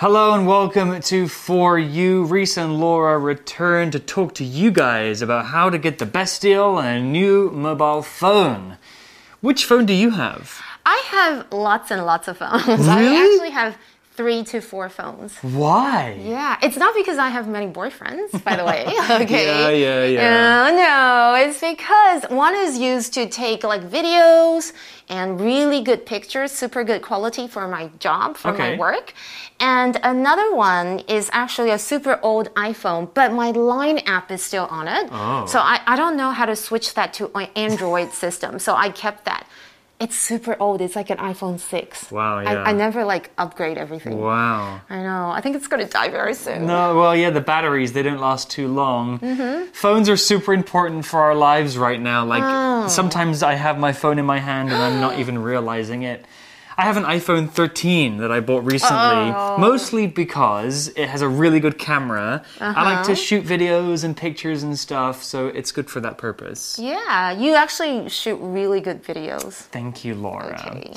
Hello and welcome to For You. Reese and Laura return to talk to you guys about how to get the best deal on a new mobile phone. Which phone do you have? I have lots and lots of phones. I actually have three to four phones. Why? Yeah, it's not because I have many boyfriends, by the way. Okay. Yeah, yeah, yeah. Uh, no, it's because one is used to take like videos and really good pictures, super good quality for my job, for Okay. my work. And another one is actually a super old iPhone, but my Line app is still on it. Oh. So I, I don't know how to switch that to an Android system. So I kept that. It's super old. It's like an iPhone 6. Wow, yeah. I, I never like upgrade everything. Wow. I know. I think it's going to die very soon. No, well, yeah, the batteries, they don't last too long. Mm-hmm. Phones are super important for our lives right now. Like, Oh. sometimes I have my phone in my hand and I'm not even realizing it. I have an iPhone 13 that I bought recently, Oh. mostly because it has a really good camera. I like Uh-huh. to shoot videos and pictures and stuff, so it's good for that purpose. Yeah, you actually shoot really good videos. Thank you, Laura. Okay.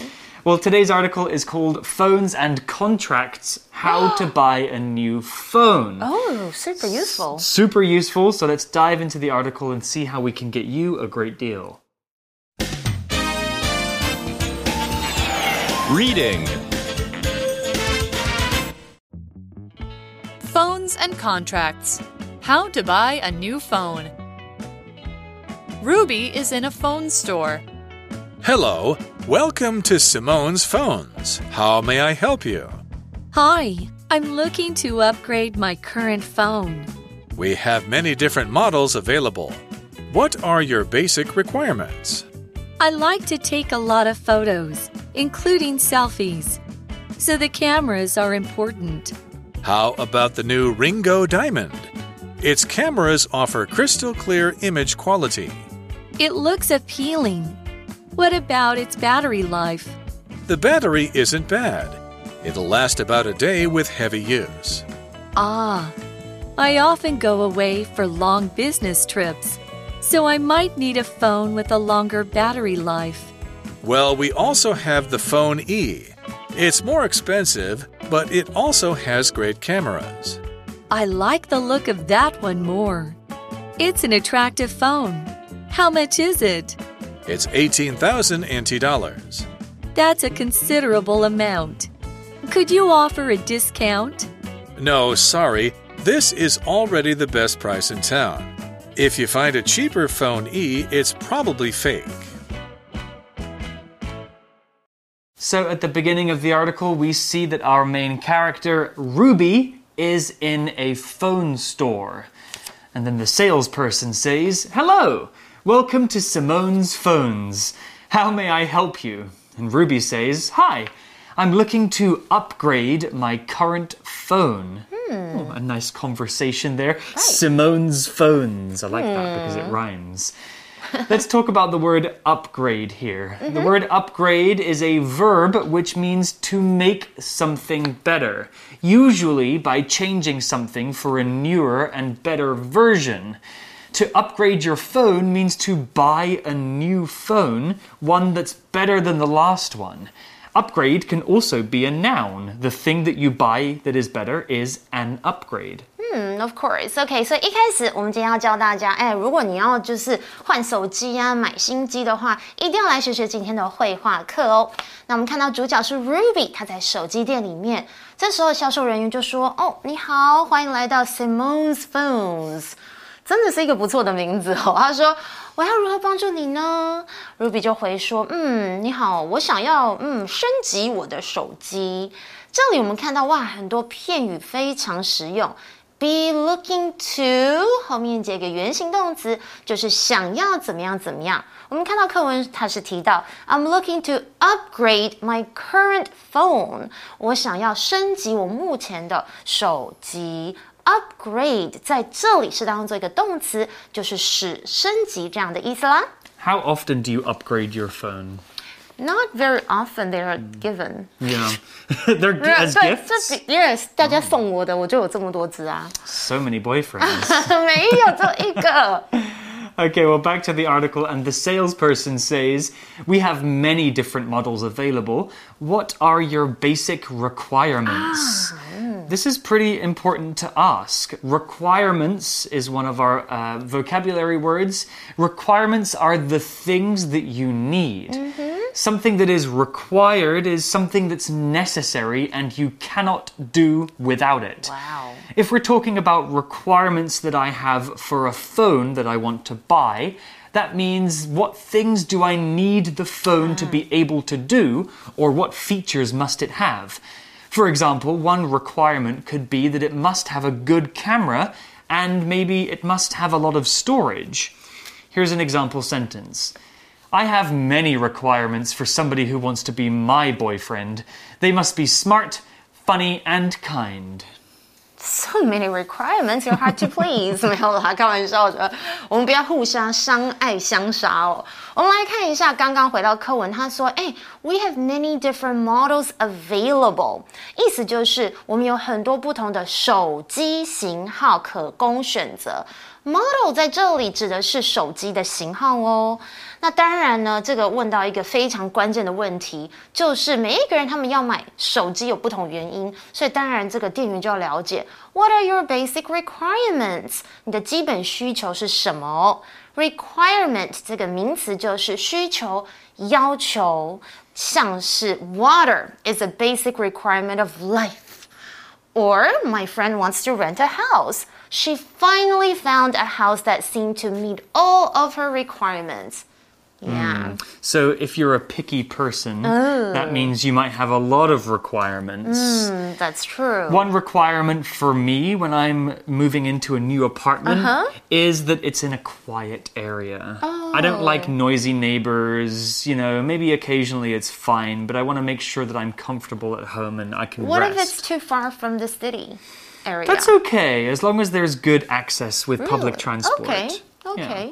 Well, today's article is called Phones and Contracts How to Buy a New Phone. Oh, super useful. Super useful, so let's dive into the article and see how we can get you a great deal. Reading Phones and contracts. How to buy a new phone. Ruby is in a phone store. Hello, welcome to Simone's Phones. How may I help you? Hi, I'm looking to upgrade my current phone. We have many different models available. What are your basic requirements? I like to take a lot of photos, including selfies. So the cameras are important. How about the new Ringo Diamond? Its cameras offer crystal clear image quality. It looks appealing. What about its battery life? The battery isn't bad. It'll last about a day with heavy use. Ah, I often go away for long business trips, so I might need a phone with a longer battery life. Well, we also have the Phone E. It's more expensive, but it also has great cameras. I like the look of that one more. It's an attractive phone. How much is it? It's 18,000 NT dollars. That's a considerable amount. Could you offer a discount? No, sorry, this is already the best price in town. If you find a cheaper Phone E, it's probably fake. So, at the beginning of the article, we see that our main character, Ruby, is in a phone store. And then the salesperson says, Hello, welcome to Simone's Phones. How may I help you? And Ruby says, Hi, I'm looking to upgrade my current phone. Hmm. Oh, a nice conversation there. Simone's Phones. I like that because it hmm. rhymes. Let's talk about the word upgrade here. The mm-hmm. word upgrade is a verb which means to make something better, usually by changing something for a newer and better version. To upgrade your phone means to buy a new phone, one that's better than the last one. Upgrade can also be a noun. The thing that you buy that is better is an upgrade. 嗯 of course. OK，所以一开始我们今天要教大家，哎，如果你要就是换手机啊、买新机的话，一定要来学学今天的绘画课哦。那我们看到主角是 Ruby，他在手机店里面，这时候销售人员就说：“哦，你好，欢迎来到 Simon's Phones。”真的是一个不错的名字哦。他说：“我要如何帮助你呢？”Ruby 就回说：“嗯，你好，我想要嗯升级我的手机。”这里我们看到哇，很多片语非常实用。Be looking to 后面接一个原形动词，就是想要怎么样怎么样。我们看到课文它是提到 I'm looking to upgrade my current phone，我想要升级我目前的手机。Upgrade 在这里是当做一个动词，就是使升级这样的意思啦。How often do you upgrade your phone? Not very often they are given. Yeah. They're g- as 对， gifts? 这 yes，大家送我的，我就有这么多只啊， So many boyfriends. 没有这一个。 Okay, well, back to the article, and the salesperson says, We have many different models available. What are your basic requirements? This is pretty important to ask. Requirements is one of our uh, vocabulary words. Requirements are the things that you need. Something that is required is something that's necessary and you cannot do without it. Wow. If we're talking about requirements that I have for a phone that I want to buy, that means what things do I need the phone to be able to do, or what features must it have? For example, one requirement could be that it must have a good camera and maybe it must have a lot of storage. Here's an example sentence. I have many requirements for somebody who wants to be my boyfriend. They must be smart, funny, and kind. So many requirements, you're hard to please 。没有啦，开玩笑的。我们不要互相相爱相杀哦。我们来看一下，刚刚回到课文，他说：“哎，We have many different models available。”意思就是我们有很多不同的手机型号可供选择。Model 在这里指的是手机的型号哦。 那当然呢，这个问到一个非常关键的问题，就是每一个人他们要买手机有不同原因，所以当然这个店员就要了解 What are your basic requirements？你的基本需求是什么哦？Requirement 这个名词就是需求、要求，像是 Water is a basic requirement of life。Or my friend wants to rent a house. She finally found a house that seemed to meet all of her requirements. Yeah. So, if you're a picky person, that means you might have a lot of requirements. Mm, that's true. One requirement for me when I'm moving into a new apartment is that it's in a quiet area. Oh. I don't like noisy neighbors. You know, maybe occasionally it's fine, but I want to make sure that I'm comfortable at home and I can what rest. if it's too far from the city area? That's okay, as long as there's good access with public Really? transport. Okay. Yeah.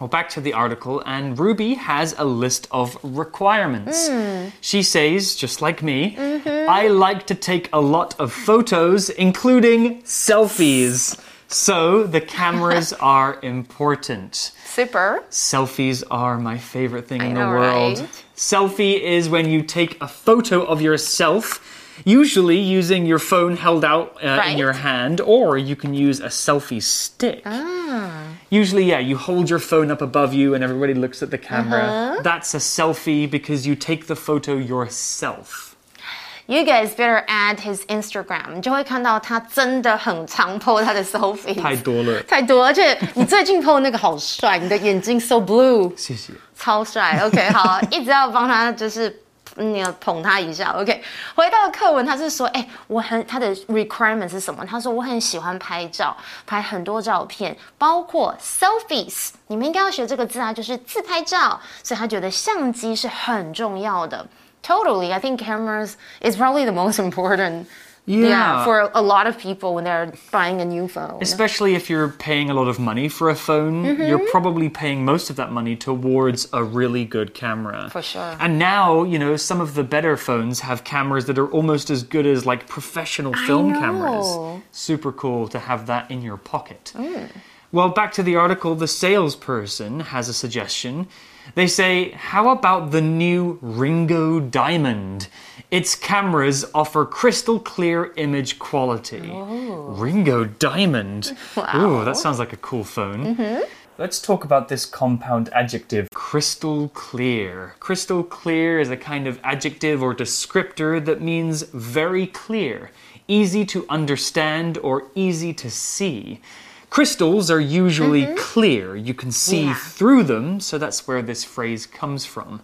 Well, back to the article, and Ruby has a list of requirements. Hmm. She says, just like me, Mm-hmm. I like to take a lot of photos, including selfies. So the cameras are important. Super. Selfies are my favorite thing in the know, world. right? Selfie is when you take a photo of yourself, usually using your phone held out uh, in Right. your hand, or you can use a selfie stick. Ah. Usually, yeah, you hold your phone up above you and everybody looks at the camera. Uh-huh. That's a selfie because you take the photo yourself. You guys better add his Instagram，你就会看到他真的很常 po 他的 selfie，太多了。太多，而且你最近 po 那个好帅，你的眼睛 so blue，谢谢。超帅。OK，好，一直要帮他就是。 你要捧他一下，OK。回到课文，他是说，哎、我很他的 requirement 是什么？他说我很喜欢拍照，拍很多照片，包括 selfies。你们应该要学这个字啊，就是自拍照。所以他觉得相机是很重要的。Totally, I think cameras is probably the most important. Yeah. for a lot of people when they're buying a new phone. Especially if you're paying a lot of money for a phone, Mm-hmm. you're probably paying most of that money towards a really good camera. For sure. And now, you know, some of the better phones have cameras that are almost as good as like professional film cameras. Super cool to have that in your pocket. Mm. Well, back to the article, the salesperson has a suggestion. They say, How about the new Ringo Diamond? Its cameras offer crystal clear image quality. Oh. Ringo Diamond. Ooh, that sounds like a cool phone. Mm-hmm. Let's talk about this compound adjective crystal clear. Crystal clear is a kind of adjective or descriptor that means very clear, easy to understand, or easy to see. Crystals are usually clear. You can see Yeah. through them, so that's where this phrase comes from.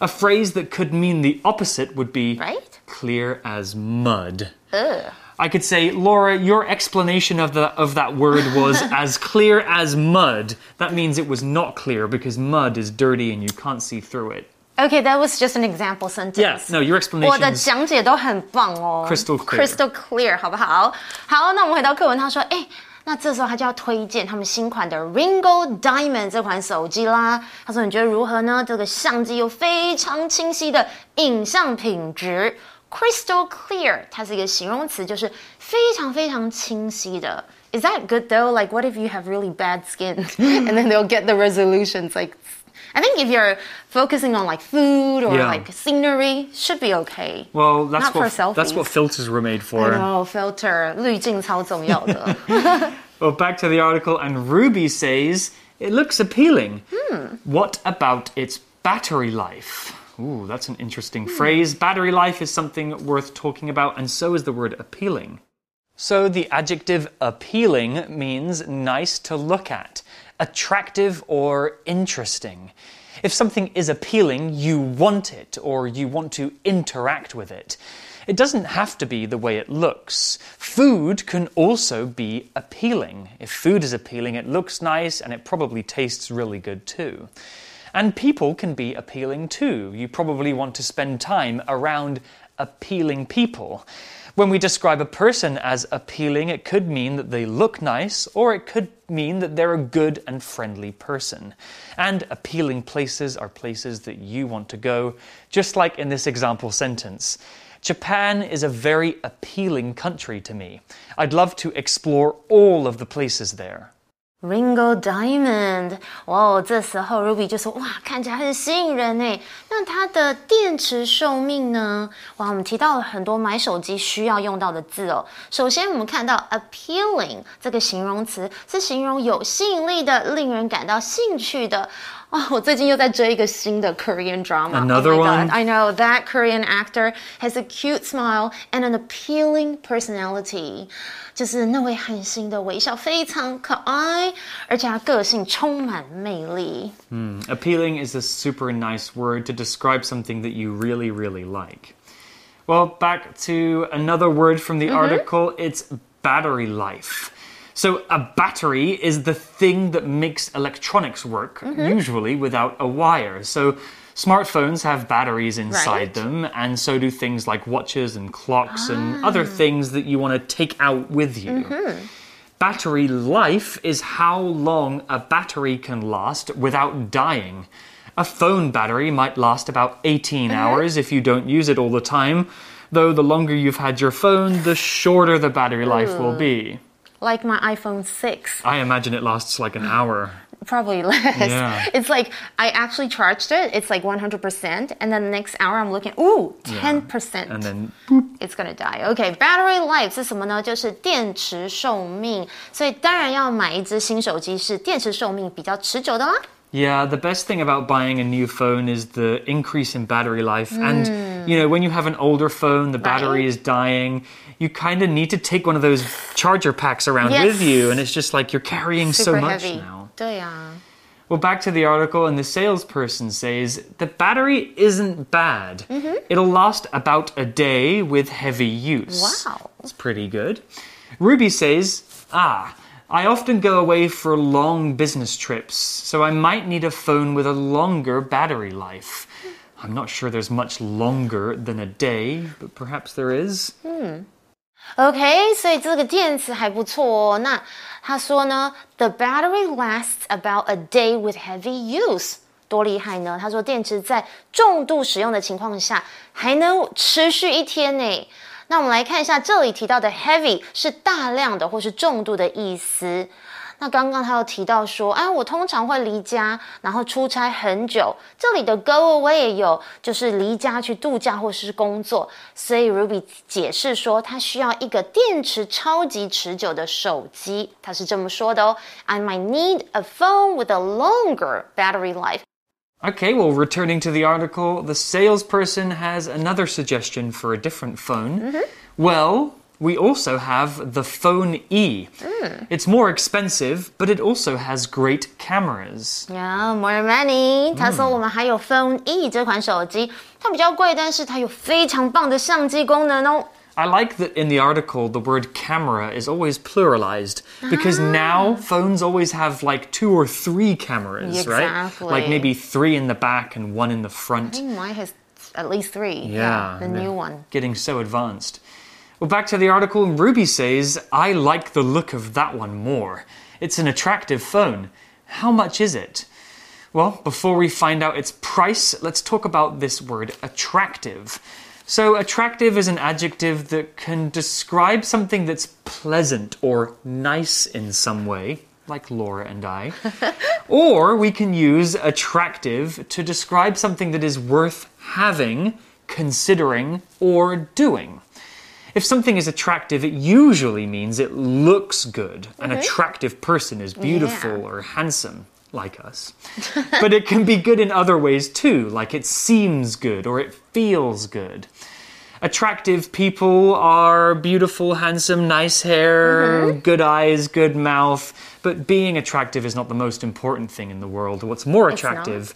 A phrase that could mean the opposite would be Right? clear as mud. Ugh. I could say, Laura, your explanation of the of that word was as clear as mud. That means it was not clear because mud is dirty and you can't see through it. Okay, that was just an example sentence. Yeah, no, your 我的 explanation is 讲解都很棒哦 Crystal clear crystal clear，好不好？好，那我们回到课文，他说，哎。 那这时候他就要推荐他们新款的 Ringo Diamond 这款手机啦。他说：“你觉得如何呢？这个相机有非常清晰的影像品质，crystal clear，它是一个形容词，就是非常非常清晰的。Is that good though? Like, what if you have really bad skin and then they'll get the resolutions like I think if you're focusing on like food or Yeah. like scenery, should be okay. Well, that's Not for what that's selfies. what filters were made I for. know filter 滤镜超重要的。 Well, back to the article, and Ruby says it looks appealing. What about its battery life? Ooh, that's an interesting phrase. Battery life is something worth talking about, and so is the word appealing. So the adjective appealing means nice to look at, attractive or interesting. If something is appealing, you want it or you want to interact with it. It doesn't have to be the way it looks. Food can also be appealing. If food is appealing, it looks nice and it probably tastes really good too. And people can be appealing too. You probably want to spend time around appealing people. When we describe a person as appealing, it could mean that they look nice, or it could mean that they're a good and friendly person. And appealing places are places that you want to go, just like in this example sentence. Japan is a very appealing country to me. I'd love to explore all of the places there. Ringo Diamond，哇哦！这时候 Ruby 就说：“哇，看起来很吸引人呢。那它的电池寿命呢？哇，我们提到了很多买手机需要用到的字哦。首先，我们看到 appealing 这个形容词是形容有吸引力的、令人感到兴趣的。哦，我最近又在追一个新的 Korean drama。 Another oh my one? God, I know that Korean actor has a cute smile and an appealing personality. 就是那位韩星的微笑非常可爱，而且他个性充满魅力。 Appealing is a super nice word to describe something that you really, really like. Well, back to another word from the article it's battery life. So, a battery is the thing that makes electronics work, mm-hmm. usually without a wire. So, smartphones have batteries inside Right. them, and so do things like watches and clocks and ah. other things that you want to take out with you. Mm-hmm. Battery life is how long a battery can last without dying. A phone battery might last about 18 mm-hmm. hours if you don't use it all the time, though the longer you've had your phone, the shorter the battery life will be Like my iPhone 6, I imagine it lasts like an hour. probably less. Yeah. It's like I actually charged it. It's like 100%, and then the next hour I'm looking, ooh, 10%. And then It's gonna die. OK, battery life 是什么呢？就是电池寿命。所以当然要买一只新手机是电池寿命比较持久的啦。 Yeah, the best thing about buying a new phone is the increase in battery life. And, you know, when you have an older phone, the battery is dying, you kind of need to take one of those charger packs around Yes. with you. And it's just like you're carrying so Super much heavy. now. 对呀、Well, back to the article, and the salesperson says the battery isn't bad. It'll last about a day with heavy use. Wow. That's pretty good. Ruby says, Ah, I often go away for long business trips, so I might need a phone with a longer battery life. I'm not sure there's much longer than a day, but perhaps there is. OK，所以这个电池还不错哦。那他说呢，The battery lasts about a day with heavy use。多厉害呢？他说电池在重度使用的情况下还能持续一天呢。那我们来看一下这里提到的 heavy 是大量的或是重度的意思。 那刚刚他有提到说，哎，我通常会离家，然后出差很久。这里的 go away 也有，就是离家去度假或是工作。所以 Ruby 解释说，他需要一个电池超级持久的手机。他是这么说的哦：I might need a phone with a longer battery life. Okay, well, returning to the article, the salesperson has another suggestion for a different phone. Well, we also have the Phone E. It's more expensive, but it also has great cameras. Yeah, more money。他说我们还有 Phone E 这款手机，它比较贵，但是它有非常棒的相机功能哦。 I like that in the article the word camera is always pluralized because now phones always have like two or three cameras, right? Exactly. Like maybe three in the back and one in the front. Mine has at least three. Yeah, the they're new one. Getting so advanced. Well, back to the article, Ruby says, I like the look of that one more. It's an attractive phone. How much is it? Well, before we find out its price, let's talk about this word attractive. So, attractive is an adjective that can describe something that's pleasant or nice in some way. like Laura and I. or we can use attractive to describe something that is worth having, considering, or doing. If something is attractive, it usually means it looks good. An attractive person is beautiful Yeah. or handsome, like us. but it can be good in other ways too, like it seems good or it feels good. Attractive people are beautiful, handsome, nice hair, mm-hmm. good eyes, good mouth. But being attractive is not the most important thing in the world. What's more attractive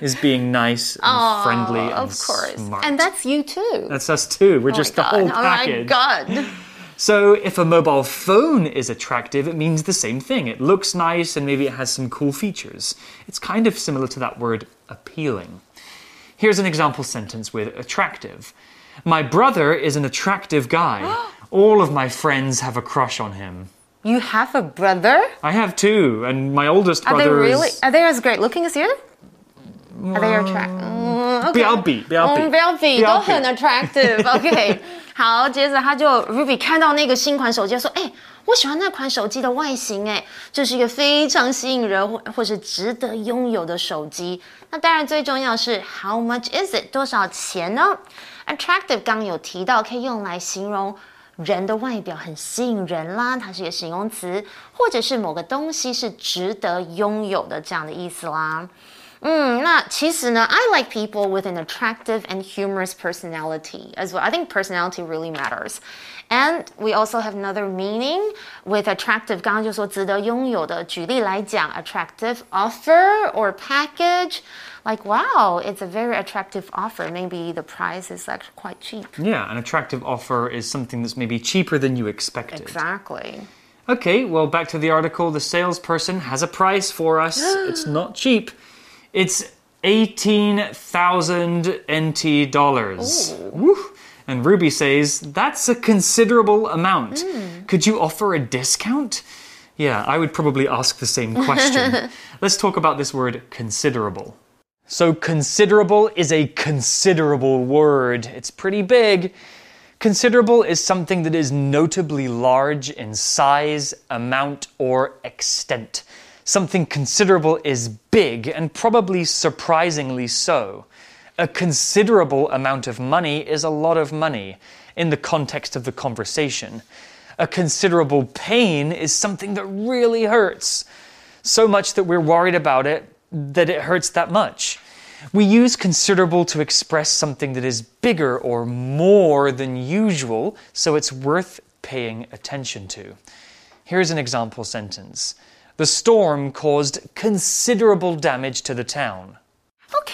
is being nice and friendly and of course. smart. And that's you too. That's us too. We're Oh just the God. whole Oh my god. So if a mobile phone is attractive, it means the same thing. It looks nice and maybe it has some cool features. It's kind of similar to that word appealing. Here's an example sentence with attractive. My brother is an attractive guy. All of my friends have a crush on him. You have a brother? I have two, and my oldest Are they brother really? is. Are they as great looking as you? Are they attractive? 不要比，不要比，嗯，不要比，不要都很 attractive。OK，好，接着他就 Ruby 看到那个新款手机，说：“哎，我喜欢那款手机的外形，哎，这是一个非常吸引人或或是值得拥有的手机。那当然最重要是 How much is it？多少钱呢 ？Attractive 刚刚有提到，可以用来形容。”人的外表很吸引人啦，它是一个形容词，或者是某个东西是值得拥有的这样的意思啦。嗯，那其实呢，I like people with an attractive and humorous personality as well. I think personality really matters. And we also have another meaning with attractive. 刚刚就说值得拥有的，举例来讲，attractive offer or package. Like wow, it's a very attractive offer. Maybe the price is actually quite cheap. Yeah, an attractive offer is something that's maybe cheaper than you expected. Exactly. Okay, well, back to the article. The salesperson has a price for us. it's not cheap. It's 18,000 NT dollars. Woo. And Ruby says, that's a considerable amount. Hmm. Could you offer a discount? Yeah, I would probably ask the same question. Let's talk about this word considerable. So, considerable is a considerable word. It's pretty big. Considerable is something that is notably large in size, amount, or extent. Something considerable is big and probably surprisingly so. A considerable amount of money is a lot of money in the context of the conversation. A considerable pain is something that really hurts so much that we're worried about it that it hurts that much. We use considerable to express something that is bigger or more than usual, so it's worth paying attention to. Here's an example sentence The storm caused considerable damage to the town.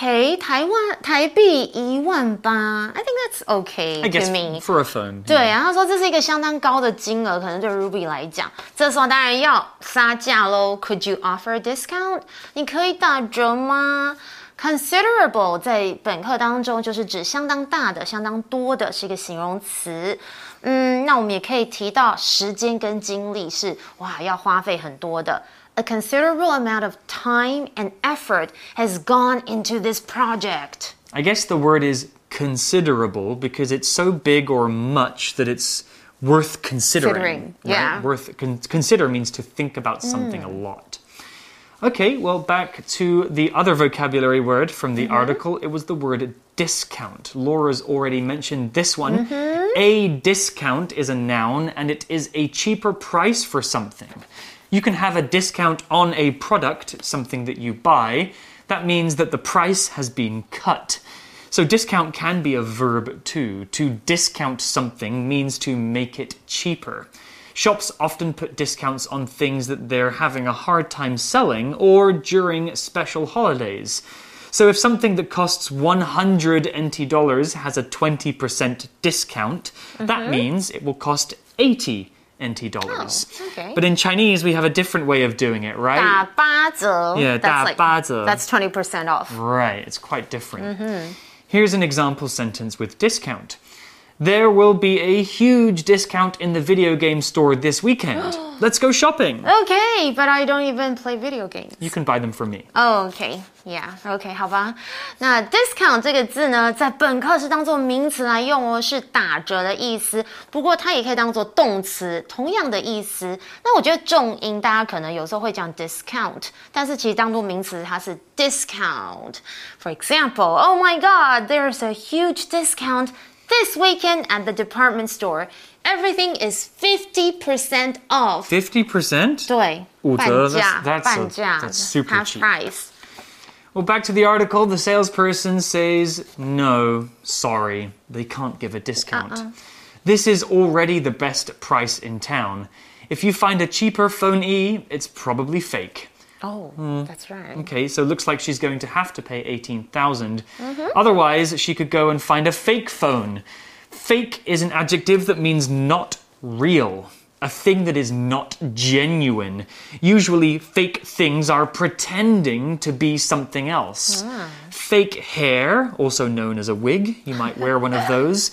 Okay, 台湾台币一万八. I think that's okay I guess to me. for a phone. 对，然后他说这是一个相当高的金额，可能对 Ruby 来讲，这时候当然要杀价喽。Could you offer a discount？你可以打折吗？Considerable 在本课当中就是指相当大的、相当多的，是一个形容词。嗯，那我们也可以提到时间跟精力是哇要花费很多的。A considerable amount of time and effort has gone into this project. I guess the word is considerable because it's so big or much that it's worth considering. Considering, right? yeah. Mm. Worth con- consider means to think about something a lot. Okay, well, back to the other vocabulary word from the article. It was the word discount. Laura's already mentioned this one. Mm-hmm. A discount is a noun and it is a cheaper price for something. You can have a discount on a product, something that you buy. That means that the price has been cut. So, discount can be a verb too. To discount something means to make it cheaper. Shops often put discounts on things that they're having a hard time selling or during special holidays. So, if something that costs 100 NT dollars has a 20% discount, that mm-hmm. means it will cost 80 NT dollars. okay. But in Chinese, we have a different way of doing it, right? 打八折 Yeah, that's like, 打八折 That's twenty percent off. Right, it's quite different. Here's an example sentence with discount. There will be a huge discount in the video game store this weekend. let's go shopping. Okay, but I don't even play video games. You can buy them for me. Oh, OK, yeah, OK，好吧。那 discount 这个字呢，在本课是当做名词来用哦，是打折的意思。不过它也可以当做动词，同样的意思。那我觉得重音大家可能有时候会讲 discount，但是其实当做名词它是 discount。For example, oh my God, there's a huge discount this weekend at the department store. Everything is fifty percent off. 50%? 对，五半折价， that's- that's a- 半价 that's super half cheap. price。 Well, back to the article, the salesperson says, No, sorry, they can't give a discount. This is already the best price in town. If you find a cheaper phone E, it's probably fake. Oh, that's right. Okay, so it looks like she's going to have to pay 18,000. Otherwise, she could go and find a fake phone. Fake is an adjective that means not real. A thing that is not genuine. Usually, fake things are pretending to be something else. Fake hair, also known as a wig, you might wear one of those.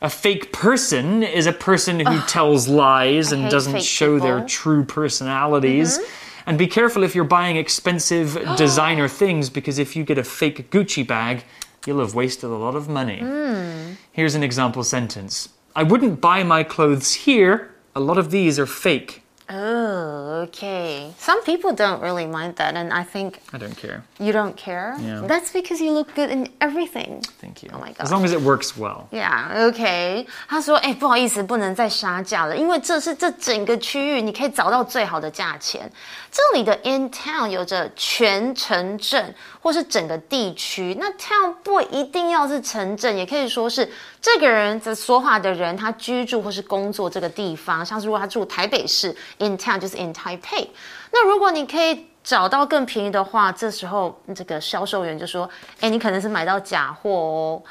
A fake person is a person who tells lies and doesn't show their true personalities. And be careful if you're buying expensive designer things because if you get a fake Gucci bag, you'll have wasted a lot of money. Hmm. Here's an example sentence I wouldn't buy my clothes here. A lot of these are fake. Oh, okay. Some people don't really mind that, and I think I don't care. you don't care. Yeah. That's because you look good in everything. Thank you. Oh my As gosh. long as it works well. Yeah, OK。他说：“哎、不好意思，不能再杀价了，因为这是这整个区域你可以找到最好的价钱。这里的 in town 有着全城镇或是整个地区，那 town 不一定要是城镇，也可以说是 这个人在说话的人他居住或是工作这个地方。像是如果他住台北市，in town 就是 in Taipei。那如果你可以。”找到更便宜的话，这时候这个销售员就说：“哎，你可能是买到假货哦。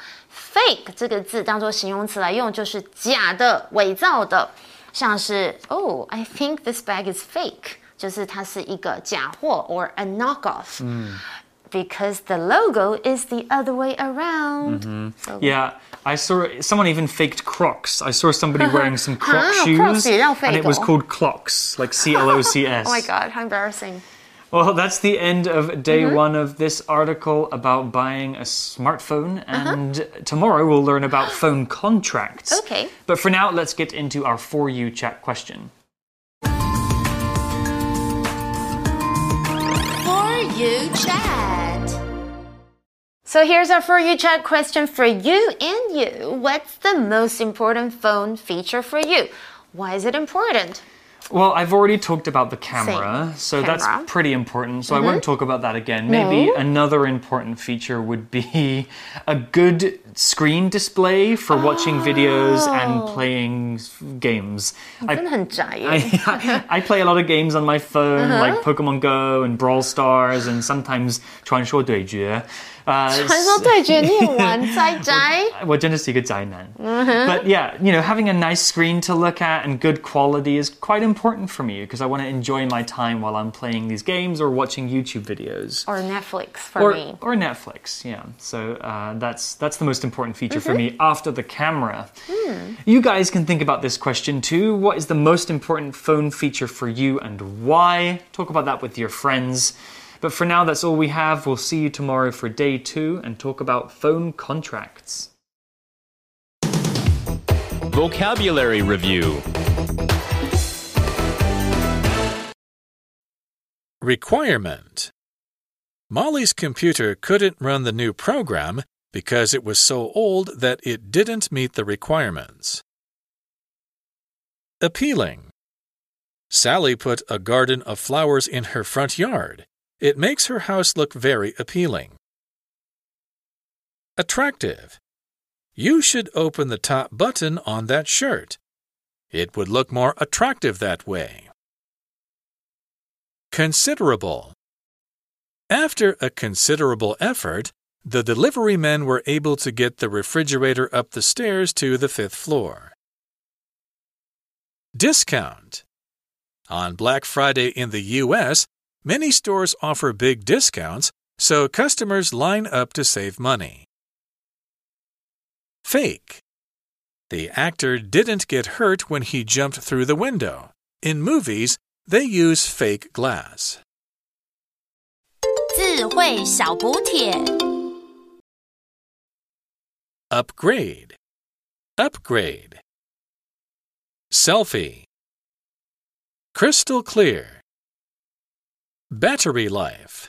”fake 这个字当做形容词来用，就是假的、伪造的，像是 Oh, I think this bag is fake，就是它是一个假货，or a knockoff。Because the logo is the other way around. So- Yeah, I saw someone even faked Crocs. I saw somebody wearing some Croc shoes, and it was called Clocs, like C L O C S. oh my god, how embarrassing! Well, that's the end of day mm -hmm. one of this article about buying a smartphone, uh-huh. and uh -huh. tomorrow we'll learn about phone contracts. Okay. But for now, let's get into our for you chat question. For you chat. So here's our for you chat question for you and you. What's the most important phone feature for you? Why is it important? Well, I've already talked about the camera, Same. so Camera. that's pretty important. So I mm-hmm. won't talk about that again. Maybe No. another important feature would be a good screen display for watching videos and playing s- games. I, 真的很宅耶。 I, I play a lot of games on my phone, Uh-huh. like Pokemon Go and Brawl Stars, and sometimes 传说对决. Uh, 传说对决你也玩宅宅。我真的是一个宅男. But yeah, you know, having a nice screen to look at and good quality is quite important for me because I want to enjoy my time while I'm playing these games or watching YouTube videos. Or Netflix for Or, me. or Netflix, yeah. So uh, that's that's the most important feature for mm-hmm. me after the camera. Hmm. You guys can think about this question too. What is the most important phone feature for you and why? Talk about that with your friends. But for now, that's all we have. We'll see you tomorrow for day two and talk about phone contracts. Vocabulary Review Requirement Molly's computer couldn't run the new program because it was so old that it didn't meet the requirements. Appealing Sally put a garden of flowers in her front yard. It makes her house look very appealing. Attractive You should open the top button on that shirt. It would look more attractive that way. Considerable. After a considerable effort, the delivery men were able to get the refrigerator up the stairs to the fifth floor. Discount. On Black Friday in the US, many stores offer big discounts, so customers line up to save money. Fake. The actor didn't get hurt when he jumped through the window. In movies, they use fake glass. 智慧小补帖。 Upgrade. Upgrade. Selfie. Crystal clear. Battery life.